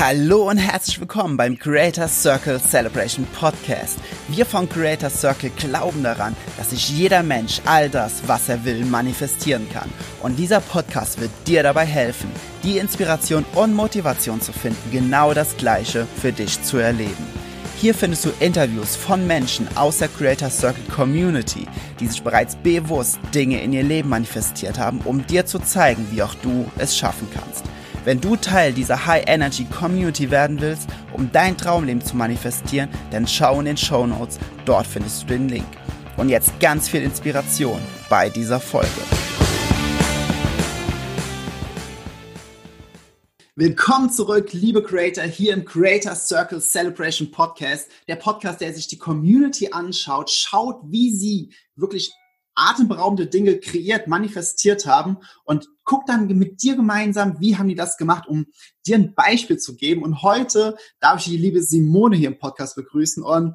Hallo und herzlich willkommen beim Creator Circle Celebration Podcast. Wir von Creator Circle glauben daran, dass sich jeder Mensch all das, was er will, manifestieren kann. Und dieser Podcast wird dir dabei helfen, die Inspiration und Motivation zu finden, genau das Gleiche für dich zu erleben. Hier findest du Interviews von Menschen aus der Creator Circle Community, die sich bereits bewusst Dinge in ihr Leben manifestiert haben, um dir zu zeigen, wie auch du es schaffen kannst. Wenn du Teil dieser High Energy Community werden willst, um dein Traumleben zu manifestieren, dann schau in den Show Notes, dort findest du den Link. Und jetzt ganz viel Inspiration bei dieser Folge. Willkommen zurück, liebe Creator, hier im Creator Circle Celebration Podcast. Der Podcast, der sich die Community anschaut, schaut, wie sie wirklich atemberaubende Dinge kreiert, manifestiert haben und guck dann mit dir gemeinsam, wie haben die das gemacht, um dir ein Beispiel zu geben. Und heute darf ich die liebe Simone hier im Podcast begrüßen und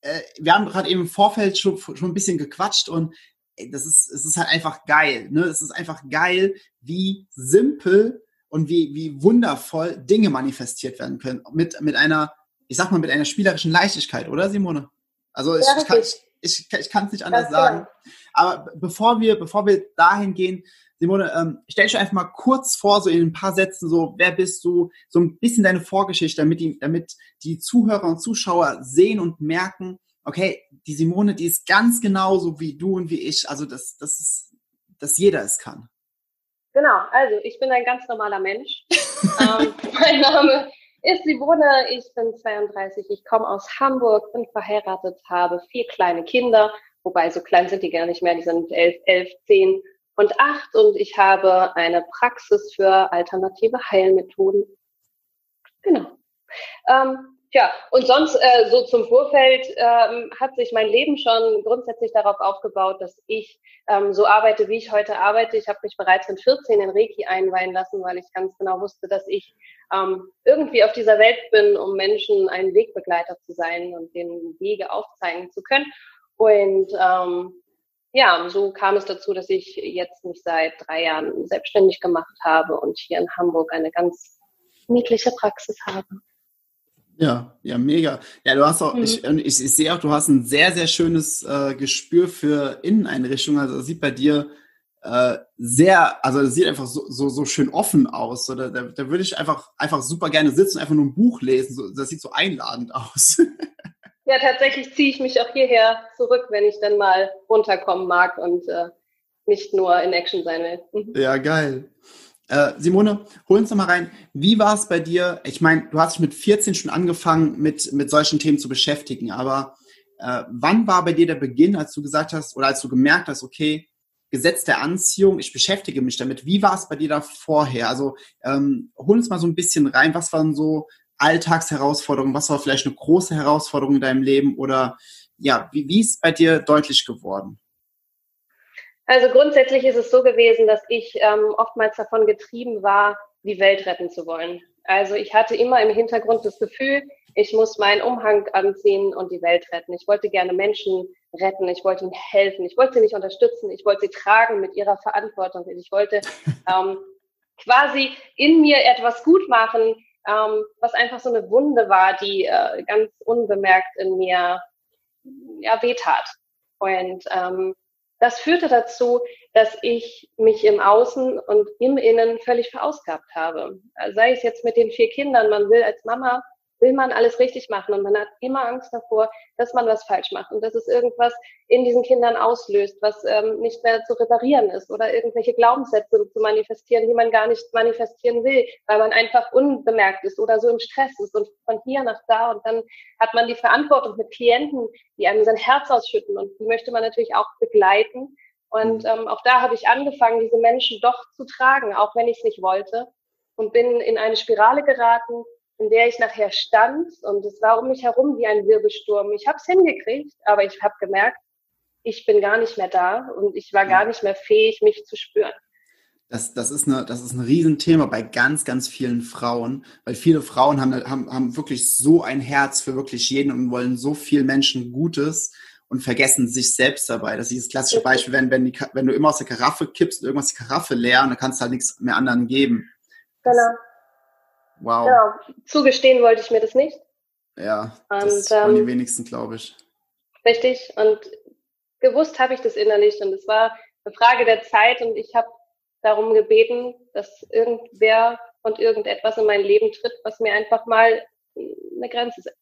äh, wir haben gerade eben im Vorfeld schon, schon ein bisschen gequatscht und ey, das ist, es ist halt einfach geil. Ne? Es ist einfach geil, wie simpel und wie, wie wundervoll Dinge manifestiert werden können. Mit, mit einer, ich sag mal, mit einer spielerischen Leichtigkeit, oder Simone? Also ich, ich kann, ich, ich kann es nicht anders sagen. Aber bevor wir, bevor wir dahin gehen, Simone, ähm, stell dich einfach mal kurz vor, so in ein paar Sätzen, so wer bist du, so ein bisschen deine Vorgeschichte, damit die, damit die Zuhörer und Zuschauer sehen und merken, okay, die Simone, die ist ganz genauso wie du und wie ich, also dass, das ist, dass jeder es kann. Genau, also ich bin ein ganz normaler Mensch. ähm, mein Name ist Simone, ich bin 32, ich komme aus Hamburg, bin verheiratet, habe vier kleine Kinder, wobei so klein sind die gar nicht mehr, die sind elf, elf, zehn und acht und ich habe eine Praxis für alternative Heilmethoden. Genau. Ähm, ja, und sonst äh, so zum Vorfeld ähm, hat sich mein Leben schon grundsätzlich darauf aufgebaut, dass ich ähm, so arbeite, wie ich heute arbeite. Ich habe mich bereits mit 14 in Reiki einweihen lassen, weil ich ganz genau wusste, dass ich ähm, irgendwie auf dieser Welt bin, um Menschen ein Wegbegleiter zu sein und den Wege aufzeigen zu können. Und ähm, ja, so kam es dazu, dass ich jetzt mich seit drei Jahren selbstständig gemacht habe und hier in Hamburg eine ganz niedliche Praxis habe. Ja, ja, mega. Ja, du hast auch, mhm. ich, ich, ich sehe auch, du hast ein sehr, sehr schönes äh, Gespür für Inneneinrichtungen. Also das sieht bei dir äh, sehr, also das sieht einfach so, so, so schön offen aus. Oder da, da würde ich einfach, einfach super gerne sitzen und einfach nur ein Buch lesen. So, das sieht so einladend aus. ja, tatsächlich ziehe ich mich auch hierher zurück, wenn ich dann mal runterkommen mag und äh, nicht nur in Action sein will. Mhm. Ja, geil. Äh, Simone, hol uns doch mal rein. Wie war es bei dir? Ich meine, du hast dich mit 14 schon angefangen, mit, mit solchen Themen zu beschäftigen, aber äh, wann war bei dir der Beginn, als du gesagt hast oder als du gemerkt hast, okay, Gesetz der Anziehung, ich beschäftige mich damit. Wie war es bei dir da vorher? Also ähm, hol uns mal so ein bisschen rein. Was waren so Alltagsherausforderungen? Was war vielleicht eine große Herausforderung in deinem Leben? Oder ja, wie, wie ist bei dir deutlich geworden? Also grundsätzlich ist es so gewesen, dass ich ähm, oftmals davon getrieben war, die Welt retten zu wollen. Also ich hatte immer im Hintergrund das Gefühl, ich muss meinen Umhang anziehen und die Welt retten. Ich wollte gerne Menschen retten, ich wollte ihnen helfen, ich wollte sie nicht unterstützen, ich wollte sie tragen mit ihrer Verantwortung. Ich wollte ähm, quasi in mir etwas gut machen, ähm, was einfach so eine Wunde war, die äh, ganz unbemerkt in mir ja, wehtat. Und ähm, das führte dazu, dass ich mich im Außen und im Innen völlig verausgabt habe. Sei es jetzt mit den vier Kindern, man will als Mama will man alles richtig machen und man hat immer Angst davor, dass man was falsch macht und dass es irgendwas in diesen Kindern auslöst, was ähm, nicht mehr zu reparieren ist oder irgendwelche Glaubenssätze zu manifestieren, die man gar nicht manifestieren will, weil man einfach unbemerkt ist oder so im Stress ist und von hier nach da und dann hat man die Verantwortung mit Klienten, die einem sein Herz ausschütten und die möchte man natürlich auch begleiten. Und mhm. ähm, auch da habe ich angefangen, diese Menschen doch zu tragen, auch wenn ich es nicht wollte und bin in eine Spirale geraten, in der ich nachher stand und es war um mich herum wie ein Wirbelsturm. Ich habe es hingekriegt, aber ich habe gemerkt, ich bin gar nicht mehr da und ich war gar nicht mehr fähig, mich zu spüren. Das, das, ist eine, das ist ein Riesenthema bei ganz, ganz vielen Frauen, weil viele Frauen haben, haben, haben wirklich so ein Herz für wirklich jeden und wollen so viel Menschen Gutes und vergessen sich selbst dabei. Das ist das klassische Beispiel, wenn, wenn, die, wenn du immer aus der Karaffe kippst und irgendwas die Karaffe leer und dann kannst du halt nichts mehr anderen geben. Genau. Wow. Genau. Zugestehen wollte ich mir das nicht. Ja, das und, ähm, die wenigsten, glaube ich. Richtig. Und gewusst habe ich das innerlich. Und es war eine Frage der Zeit. Und ich habe darum gebeten, dass irgendwer und irgendetwas in mein Leben tritt, was mir einfach mal eine Grenze setzt.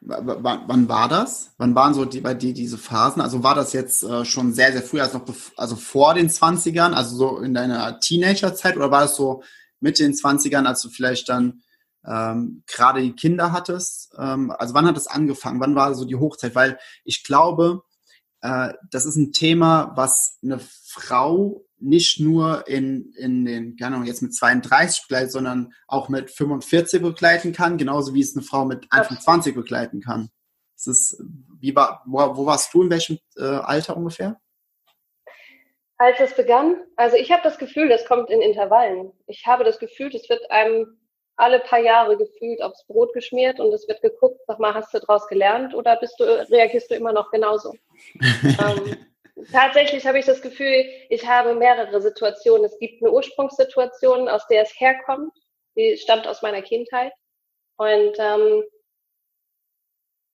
W wann war das? Wann waren so die, bei dir diese Phasen? Also war das jetzt äh, schon sehr, sehr früh, also, noch also vor den 20ern, also so in deiner Teenagerzeit oder war das so mit den 20ern, als du vielleicht dann ähm, gerade die Kinder hattest? Ähm, also wann hat das angefangen? Wann war so die Hochzeit? Weil ich glaube, äh, das ist ein Thema, was eine Frau nicht nur in, in den, keine Ahnung, jetzt mit 32 begleitet, sondern auch mit 45 begleiten kann, genauso wie es eine Frau mit Anfang 20 begleiten kann. Das ist, wie war, wo, wo warst du in welchem äh, Alter ungefähr? Als es begann, also ich habe das Gefühl, das kommt in Intervallen. Ich habe das Gefühl, es wird einem alle paar Jahre gefühlt aufs Brot geschmiert und es wird geguckt, sag mal, hast du daraus gelernt oder bist du, reagierst du immer noch genauso? ähm, tatsächlich habe ich das Gefühl, ich habe mehrere Situationen. Es gibt eine Ursprungssituation, aus der es herkommt, die stammt aus meiner Kindheit. Und ähm,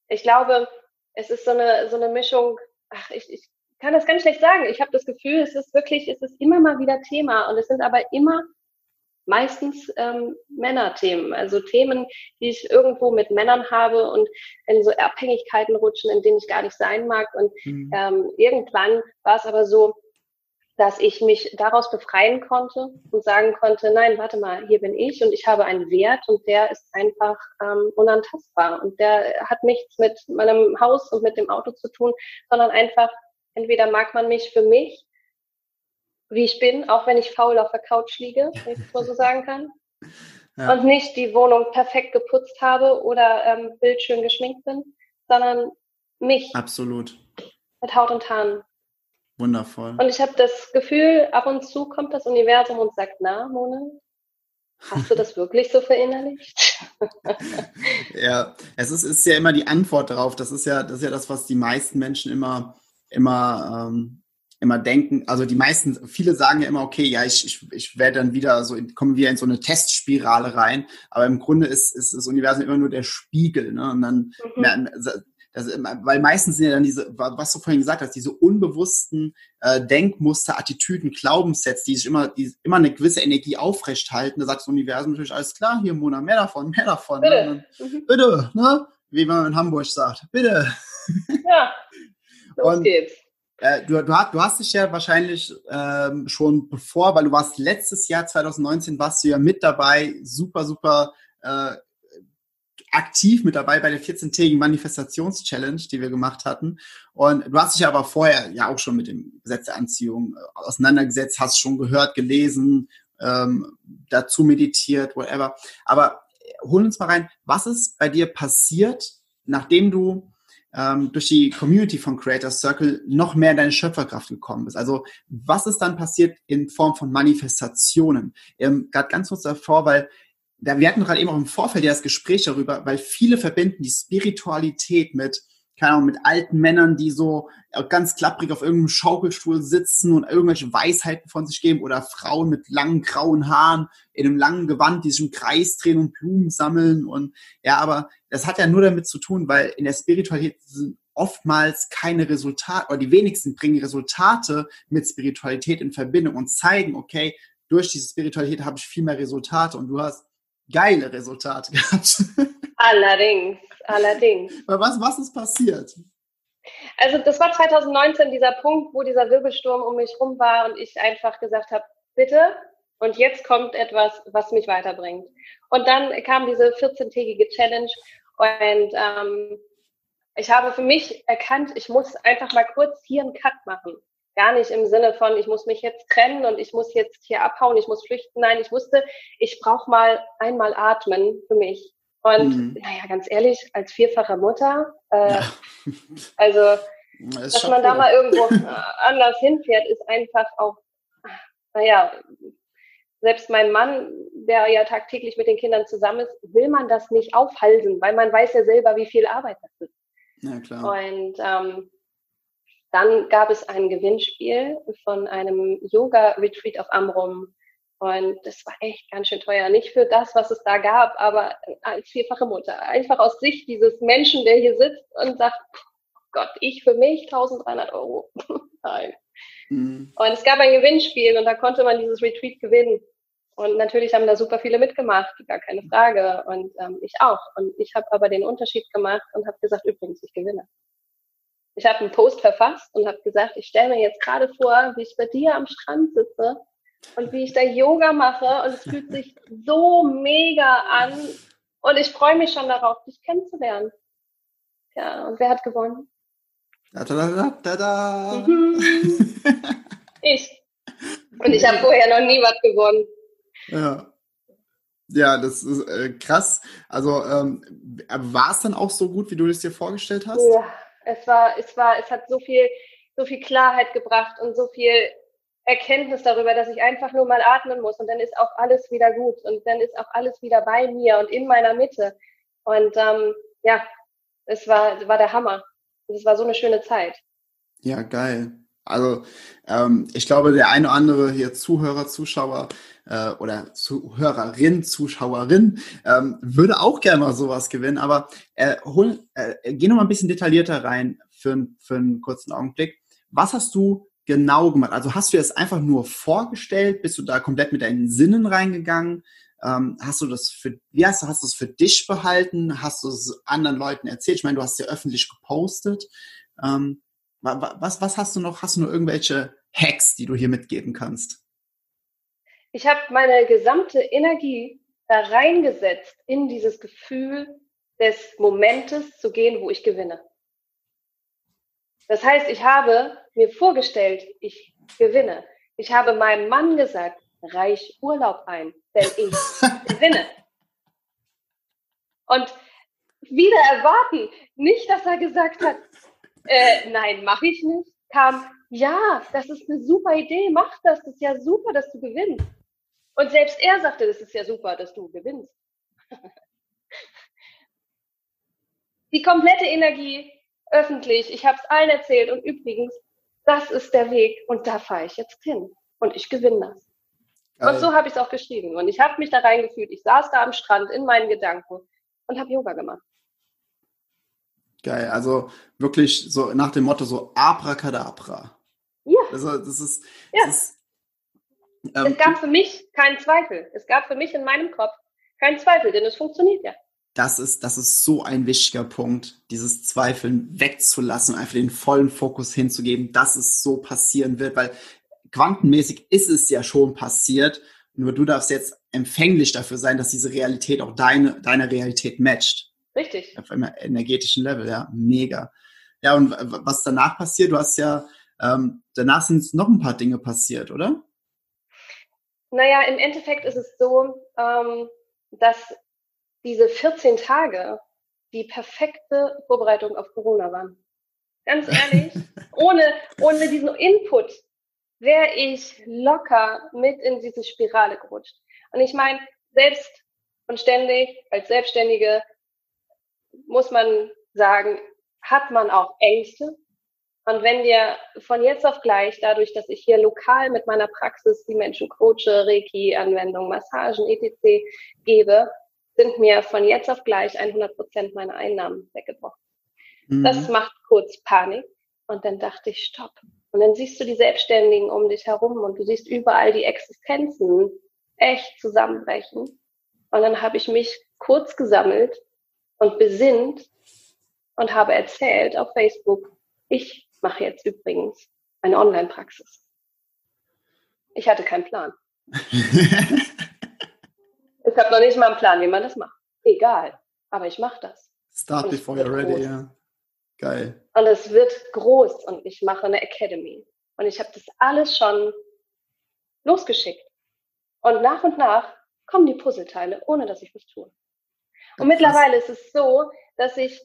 ich glaube, es ist so eine, so eine Mischung, ach, ich, ich kann das ganz schlecht sagen. Ich habe das Gefühl, es ist wirklich, es ist immer mal wieder Thema und es sind aber immer meistens ähm, Männerthemen, also Themen, die ich irgendwo mit Männern habe und in so Abhängigkeiten rutschen, in denen ich gar nicht sein mag. Und mhm. ähm, irgendwann war es aber so, dass ich mich daraus befreien konnte und sagen konnte, nein, warte mal, hier bin ich und ich habe einen Wert und der ist einfach ähm, unantastbar und der hat nichts mit meinem Haus und mit dem Auto zu tun, sondern einfach, entweder mag man mich für mich wie ich bin, auch wenn ich faul auf der Couch liege, wenn ich das mal so sagen kann. Ja. Und nicht die Wohnung perfekt geputzt habe oder ähm, bildschön geschminkt bin, sondern mich. Absolut. Mit Haut und Haaren. Wundervoll. Und ich habe das Gefühl, ab und zu kommt das Universum und sagt, na, Mona, hast du das wirklich so verinnerlicht? ja, es ist, ist ja immer die Antwort darauf. Das ist ja, das ist ja das, was die meisten Menschen immer, immer ähm, immer denken, also die meisten, viele sagen ja immer, okay, ja, ich, ich, ich werde dann wieder so, kommen wir in so eine Testspirale rein, aber im Grunde ist, ist das Universum immer nur der Spiegel, ne? Und dann, mhm. das, weil meistens sind ja dann diese, was du vorhin gesagt hast, diese unbewussten äh, Denkmuster, Attitüden, Glaubenssätze, die sich immer, die immer eine gewisse Energie aufrecht halten. Da sagt das Universum natürlich, alles klar, hier Mona, mehr davon, mehr davon. Bitte, ne? dann, mhm. bitte ne? Wie man in Hamburg sagt, bitte. Ja, los Und, geht's. Äh, du, du, du, hast dich ja wahrscheinlich ähm, schon bevor, weil du warst letztes Jahr 2019, warst du ja mit dabei, super, super äh, aktiv mit dabei bei der 14-tägigen Manifestations-Challenge, die wir gemacht hatten. Und du hast dich aber vorher ja auch schon mit dem Gesetz der Anziehung äh, auseinandergesetzt, hast schon gehört, gelesen, ähm, dazu meditiert, whatever. Aber hol uns mal rein, was ist bei dir passiert, nachdem du ähm, durch die Community von Creator Circle noch mehr in deine Schöpferkraft gekommen bist. Also was ist dann passiert in Form von Manifestationen? Ähm, Gerade ganz kurz davor, weil wir hatten gerade eben auch im Vorfeld ja das Gespräch darüber, weil viele verbinden die Spiritualität mit keine Ahnung, mit alten Männern, die so ganz klapprig auf irgendeinem Schaukelstuhl sitzen und irgendwelche Weisheiten von sich geben oder Frauen mit langen grauen Haaren in einem langen Gewand, die sich im Kreis drehen und Blumen sammeln und ja, aber das hat ja nur damit zu tun, weil in der Spiritualität sind oftmals keine Resultate oder die wenigsten bringen Resultate mit Spiritualität in Verbindung und zeigen, okay, durch diese Spiritualität habe ich viel mehr Resultate und du hast geile Resultate gehabt. Allerdings, allerdings. Was, was ist passiert? Also das war 2019 dieser Punkt, wo dieser Wirbelsturm um mich rum war und ich einfach gesagt habe, bitte, und jetzt kommt etwas, was mich weiterbringt. Und dann kam diese 14-tägige Challenge und ähm, ich habe für mich erkannt, ich muss einfach mal kurz hier einen Cut machen. Gar nicht im Sinne von, ich muss mich jetzt trennen und ich muss jetzt hier abhauen, ich muss flüchten. Nein, ich wusste, ich brauche mal einmal atmen für mich. Und mhm. naja, ganz ehrlich, als vierfache Mutter, äh, ja. also das dass man da mal irgendwo äh, anders hinfährt, ist einfach auch, naja, selbst mein Mann, der ja tagtäglich mit den Kindern zusammen ist, will man das nicht aufhalsen, weil man weiß ja selber, wie viel Arbeit das ist. Ja, klar. Und ähm, dann gab es ein Gewinnspiel von einem Yoga-Retreat auf Amrum. Und das war echt ganz schön teuer. Nicht für das, was es da gab, aber als vierfache Mutter. Einfach aus Sicht dieses Menschen, der hier sitzt und sagt, Gott, ich für mich 1300 Euro. Nein. Mhm. Und es gab ein Gewinnspiel und da konnte man dieses Retreat gewinnen. Und natürlich haben da super viele mitgemacht, gar keine Frage. Und ähm, ich auch. Und ich habe aber den Unterschied gemacht und habe gesagt, übrigens, ich gewinne. Ich habe einen Post verfasst und habe gesagt, ich stelle mir jetzt gerade vor, wie ich bei dir am Strand sitze und wie ich da Yoga mache und es fühlt sich so mega an und ich freue mich schon darauf, dich kennenzulernen. Ja, und wer hat gewonnen? Da, da, da, da, da. Mhm. ich. Und ich habe vorher noch nie was gewonnen. Ja. Ja, das ist äh, krass. Also ähm, war es dann auch so gut, wie du es dir vorgestellt hast? Ja, es war, es war, es hat so viel, so viel Klarheit gebracht und so viel Erkenntnis darüber, dass ich einfach nur mal atmen muss und dann ist auch alles wieder gut und dann ist auch alles wieder bei mir und in meiner Mitte. Und ähm, ja, es war, war der Hammer. Es war so eine schöne Zeit. Ja, geil. Also ähm, ich glaube, der eine oder andere hier Zuhörer, Zuschauer äh, oder Zuhörerin, Zuschauerin ähm, würde auch gerne mal sowas gewinnen. Aber äh, hol, äh, geh noch mal ein bisschen detaillierter rein für, für einen kurzen Augenblick. Was hast du genau gemacht? Also hast du es einfach nur vorgestellt? Bist du da komplett mit deinen Sinnen reingegangen? Ähm, hast du das für, wie hast du, hast es für dich behalten? Hast du es anderen Leuten erzählt? Ich meine, du hast ja öffentlich gepostet. Ähm, was, was hast du noch? Hast du noch irgendwelche Hacks, die du hier mitgeben kannst? Ich habe meine gesamte Energie da reingesetzt in dieses Gefühl des Momentes zu gehen, wo ich gewinne. Das heißt, ich habe mir vorgestellt, ich gewinne. Ich habe meinem Mann gesagt, reich Urlaub ein, denn ich gewinne. Und wieder erwarten, nicht, dass er gesagt hat, äh, nein, mache ich nicht, kam, ja, das ist eine super Idee, mach das, das ist ja super, dass du gewinnst. Und selbst er sagte, das ist ja super, dass du gewinnst. Die komplette Energie öffentlich, ich habe es allen erzählt und übrigens, das ist der Weg und da fahre ich jetzt hin und ich gewinne das. Geil. Und so habe ich es auch geschrieben und ich habe mich da reingefühlt. Ich saß da am Strand in meinen Gedanken und habe Yoga gemacht. Geil, also wirklich so nach dem Motto so Abracadabra. Ja. Also das ist, ja. Das ist, ähm, es gab für mich keinen Zweifel. Es gab für mich in meinem Kopf keinen Zweifel, denn es funktioniert ja das ist, das ist so ein wichtiger Punkt, dieses Zweifeln wegzulassen und einfach den vollen Fokus hinzugeben, dass es so passieren wird, weil quantenmäßig ist es ja schon passiert, nur du darfst jetzt empfänglich dafür sein, dass diese Realität auch deine, deine Realität matcht. Richtig. Auf einem energetischen Level, ja, mega. Ja, und was danach passiert, du hast ja, ähm, danach sind noch ein paar Dinge passiert, oder? Naja, im Endeffekt ist es so, ähm, dass diese 14 Tage die perfekte Vorbereitung auf Corona waren. Ganz ehrlich, ohne, ohne diesen Input wäre ich locker mit in diese Spirale gerutscht. Und ich meine, selbst und ständig als Selbstständige muss man sagen, hat man auch Ängste. Und wenn dir von jetzt auf gleich, dadurch, dass ich hier lokal mit meiner Praxis die Menschen coache, Reiki-Anwendung, Massagen, etc. gebe, sind mir von jetzt auf gleich 100 Prozent meiner Einnahmen weggebrochen. Mhm. Das macht kurz Panik. Und dann dachte ich, stopp. Und dann siehst du die Selbstständigen um dich herum und du siehst überall die Existenzen echt zusammenbrechen. Und dann habe ich mich kurz gesammelt und besinnt und habe erzählt auf Facebook, ich mache jetzt übrigens eine Online-Praxis. Ich hatte keinen Plan. Ich habe noch nicht mal einen Plan, wie man das macht. Egal, aber ich mache das. Start before you're ready, ja. Geil. Und es wird groß und ich mache eine Academy. Und ich habe das alles schon losgeschickt. Und nach und nach kommen die Puzzleteile, ohne dass ich was tue. Und mittlerweile ist es so, dass ich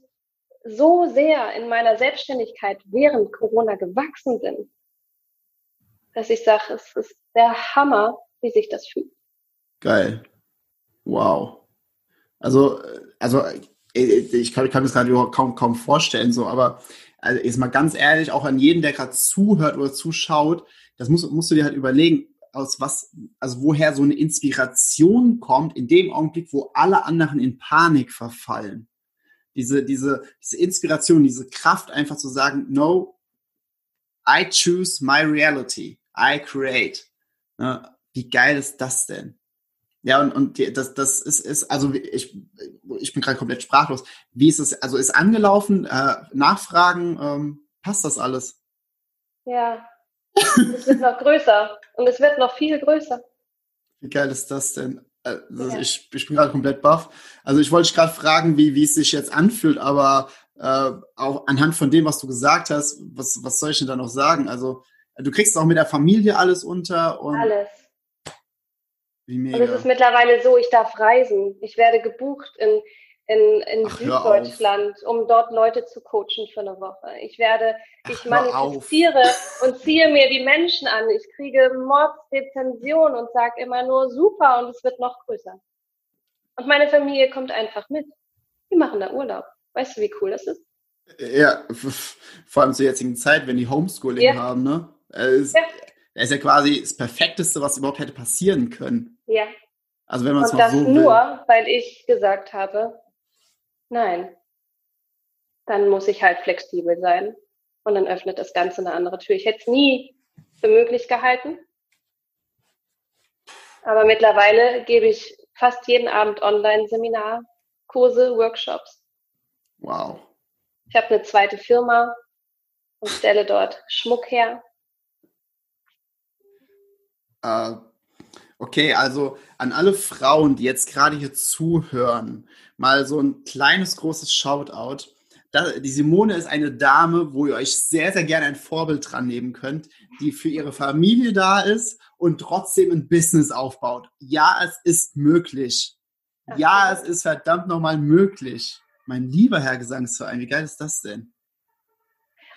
so sehr in meiner Selbstständigkeit während Corona gewachsen bin, dass ich sage, es ist der Hammer, wie sich das fühlt. Geil. Wow. Also, also äh, ich kann, kann mir das gerade kaum, kaum vorstellen, so, aber also jetzt mal ganz ehrlich, auch an jeden, der gerade zuhört oder zuschaut, das musst, musst du dir halt überlegen, aus was, also woher so eine Inspiration kommt in dem Augenblick, wo alle anderen in Panik verfallen. Diese, diese, diese Inspiration, diese Kraft einfach zu sagen, no, I choose my reality. I create. Ja, wie geil ist das denn? Ja, und, und das, das ist, ist, also ich, ich bin gerade komplett sprachlos. Wie ist es, also ist angelaufen, äh, Nachfragen, ähm, passt das alles? Ja, es wird noch größer und es wird noch viel größer. Wie geil ist das denn? Also ja. ich, ich bin gerade komplett baff. Also ich wollte dich gerade fragen, wie, wie es sich jetzt anfühlt, aber äh, auch anhand von dem, was du gesagt hast, was, was soll ich denn da noch sagen? Also du kriegst auch mit der Familie alles unter und alles. Und es ist mittlerweile so, ich darf reisen. Ich werde gebucht in, in, in Ach, Süddeutschland, um dort Leute zu coachen für eine Woche. Ich werde, Ach, ich manifestiere und ziehe mir die Menschen an. Ich kriege Mordsrezension und sage immer nur super und es wird noch größer. Und meine Familie kommt einfach mit. Die machen da Urlaub. Weißt du, wie cool das ist? Ja, vor allem zur jetzigen Zeit, wenn die Homeschooling ja. haben, ne? Es, ja. Das ist ja quasi das Perfekteste, was überhaupt hätte passieren können. Ja. Also wenn man es mal das so will. nur, weil ich gesagt habe, nein. Dann muss ich halt flexibel sein. Und dann öffnet das Ganze eine andere Tür. Ich hätte es nie für möglich gehalten. Aber mittlerweile gebe ich fast jeden Abend Online-Seminar, Kurse, Workshops. Wow. Ich habe eine zweite Firma und stelle dort Schmuck her. Äh, okay, also an alle Frauen, die jetzt gerade hier zuhören, mal so ein kleines, großes Shoutout. Die Simone ist eine Dame, wo ihr euch sehr, sehr gerne ein Vorbild dran nehmen könnt, die für ihre Familie da ist und trotzdem ein Business aufbaut. Ja, es ist möglich. Ja, es ist verdammt nochmal möglich. Mein lieber Herr Gesangsverein, wie geil ist das denn?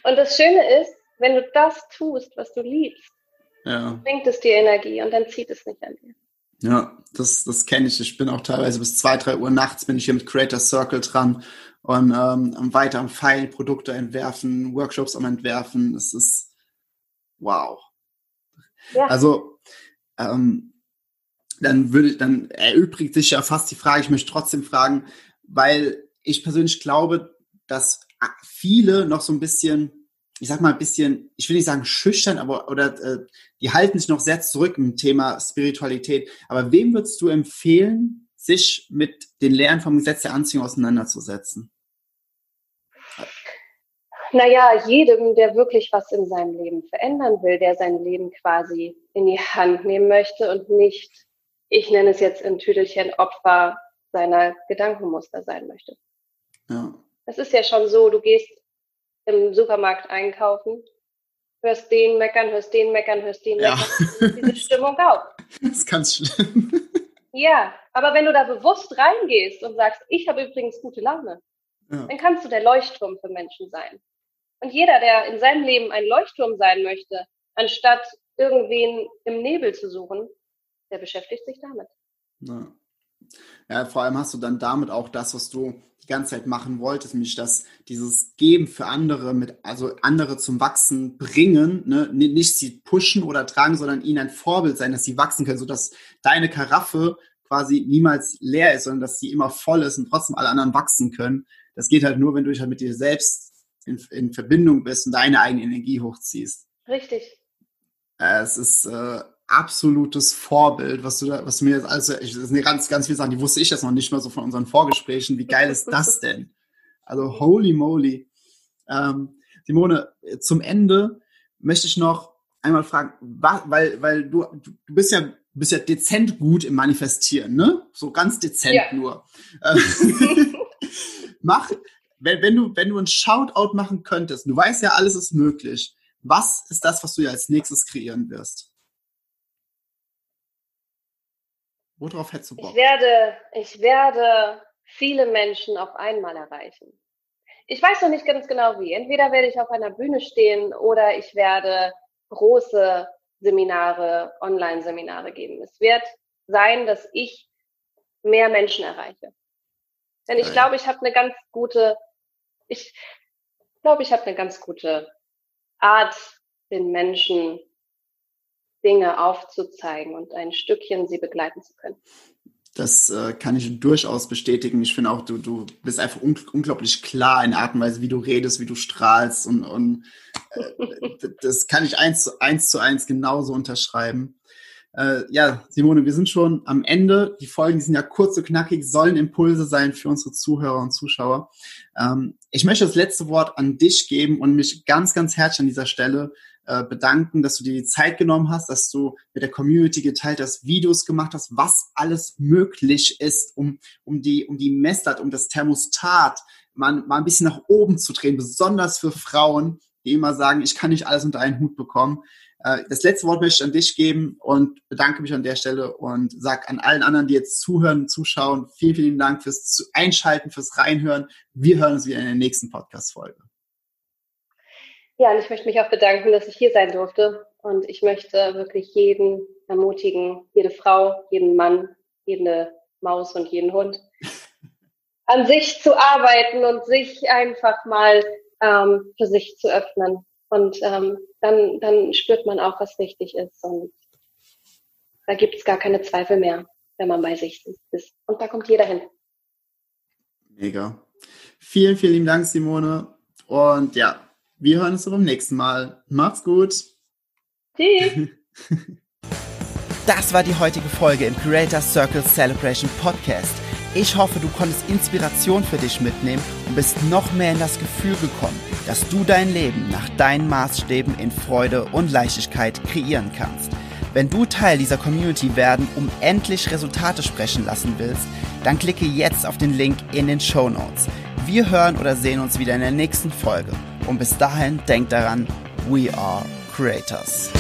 Und das Schöne ist, wenn du das tust, was du liebst, ja. bringt es dir Energie und dann zieht es nicht an dir. Ja, das, das kenne ich. Ich bin auch teilweise bis zwei, drei Uhr nachts bin ich hier mit Creator Circle dran und ähm, weiter am Pfeilen, Produkte entwerfen, Workshops am Entwerfen. Es ist wow. Ja. Also ähm, dann würde dann erübrigt sich ja fast die Frage, ich möchte trotzdem fragen, weil ich persönlich glaube, dass viele noch so ein bisschen ich sag mal, ein bisschen, ich will nicht sagen schüchtern, aber oder äh, die halten sich noch sehr zurück im Thema Spiritualität. Aber wem würdest du empfehlen, sich mit den Lehren vom Gesetz der Anziehung auseinanderzusetzen? Naja, jedem, der wirklich was in seinem Leben verändern will, der sein Leben quasi in die Hand nehmen möchte und nicht, ich nenne es jetzt in Tüdelchen, Opfer seiner Gedankenmuster sein möchte. Ja. Es ist ja schon so, du gehst im Supermarkt einkaufen, hörst den meckern, hörst den meckern, hörst den ja. meckern, diese Stimmung auf. Das ist ganz schlimm. Ja, aber wenn du da bewusst reingehst und sagst, ich habe übrigens gute Laune, ja. dann kannst du der Leuchtturm für Menschen sein. Und jeder, der in seinem Leben ein Leuchtturm sein möchte, anstatt irgendwen im Nebel zu suchen, der beschäftigt sich damit. Ja. Ja, vor allem hast du dann damit auch das, was du die ganze Zeit machen wolltest, nämlich das, dieses Geben für andere, mit, also andere zum Wachsen bringen, ne? nicht sie pushen oder tragen, sondern ihnen ein Vorbild sein, dass sie wachsen können, sodass deine Karaffe quasi niemals leer ist, sondern dass sie immer voll ist und trotzdem alle anderen wachsen können. Das geht halt nur, wenn du dich halt mit dir selbst in, in Verbindung bist und deine eigene Energie hochziehst. Richtig. Es ist äh, absolutes Vorbild, was du da, was du mir jetzt also ich, das sind ganz, ganz viele Sachen, die wusste ich jetzt noch nicht mal so von unseren Vorgesprächen. Wie geil ist das denn? Also holy moly. Ähm, Simone, zum Ende möchte ich noch einmal fragen, weil, weil du, du bist ja, bist ja dezent gut im Manifestieren, ne? So ganz dezent ja. nur. Äh, mach, wenn, wenn du, wenn du ein Shoutout machen könntest, du weißt ja, alles ist möglich. Was ist das, was du ja als nächstes kreieren wirst? Worauf hättest du Bock? Ich werde, ich werde viele Menschen auf einmal erreichen. Ich weiß noch nicht ganz genau wie. Entweder werde ich auf einer Bühne stehen oder ich werde große Seminare, Online-Seminare geben. Es wird sein, dass ich mehr Menschen erreiche. Denn ich glaube, ich habe eine ganz gute, ich glaube, ich habe eine ganz gute Art, den Menschen Dinge aufzuzeigen und ein Stückchen sie begleiten zu können. Das äh, kann ich durchaus bestätigen. Ich finde auch, du, du bist einfach un unglaublich klar in der Art und Weise, wie du redest, wie du strahlst und, und äh, das kann ich eins zu eins, zu eins genauso unterschreiben. Äh, ja, Simone, wir sind schon am Ende. Die Folgen die sind ja kurz und knackig, sollen Impulse sein für unsere Zuhörer und Zuschauer. Ähm, ich möchte das letzte Wort an dich geben und mich ganz, ganz herzlich an dieser Stelle äh, bedanken, dass du dir die Zeit genommen hast, dass du mit der Community geteilt hast, Videos gemacht hast, was alles möglich ist, um, um die, um die Messart, um das Thermostat mal, mal ein bisschen nach oben zu drehen, besonders für Frauen, die immer sagen, ich kann nicht alles unter einen Hut bekommen. Äh, das letzte Wort möchte ich an dich geben und bedanke mich an der Stelle und sag an allen anderen, die jetzt zuhören, zuschauen, vielen, vielen Dank fürs Einschalten, fürs Reinhören. Wir hören uns wieder in der nächsten Podcast-Folge. Ja, und ich möchte mich auch bedanken, dass ich hier sein durfte. Und ich möchte wirklich jeden ermutigen, jede Frau, jeden Mann, jede Maus und jeden Hund, an sich zu arbeiten und sich einfach mal ähm, für sich zu öffnen und ähm, dann, dann spürt man auch, was richtig ist. Und da gibt es gar keine Zweifel mehr, wenn man bei sich ist. Und da kommt jeder hin. Mega. Vielen, vielen Dank, Simone. Und ja, wir hören uns beim nächsten Mal. Macht's gut. Tschüss. Das war die heutige Folge im Creator Circle Celebration Podcast. Ich hoffe, du konntest Inspiration für dich mitnehmen und bist noch mehr in das Gefühl gekommen, dass du dein Leben nach deinen Maßstäben in Freude und Leichtigkeit kreieren kannst. Wenn du Teil dieser Community werden, um endlich Resultate sprechen lassen willst, dann klicke jetzt auf den Link in den Show Notes. Wir hören oder sehen uns wieder in der nächsten Folge. Und bis dahin denk daran, we are creators.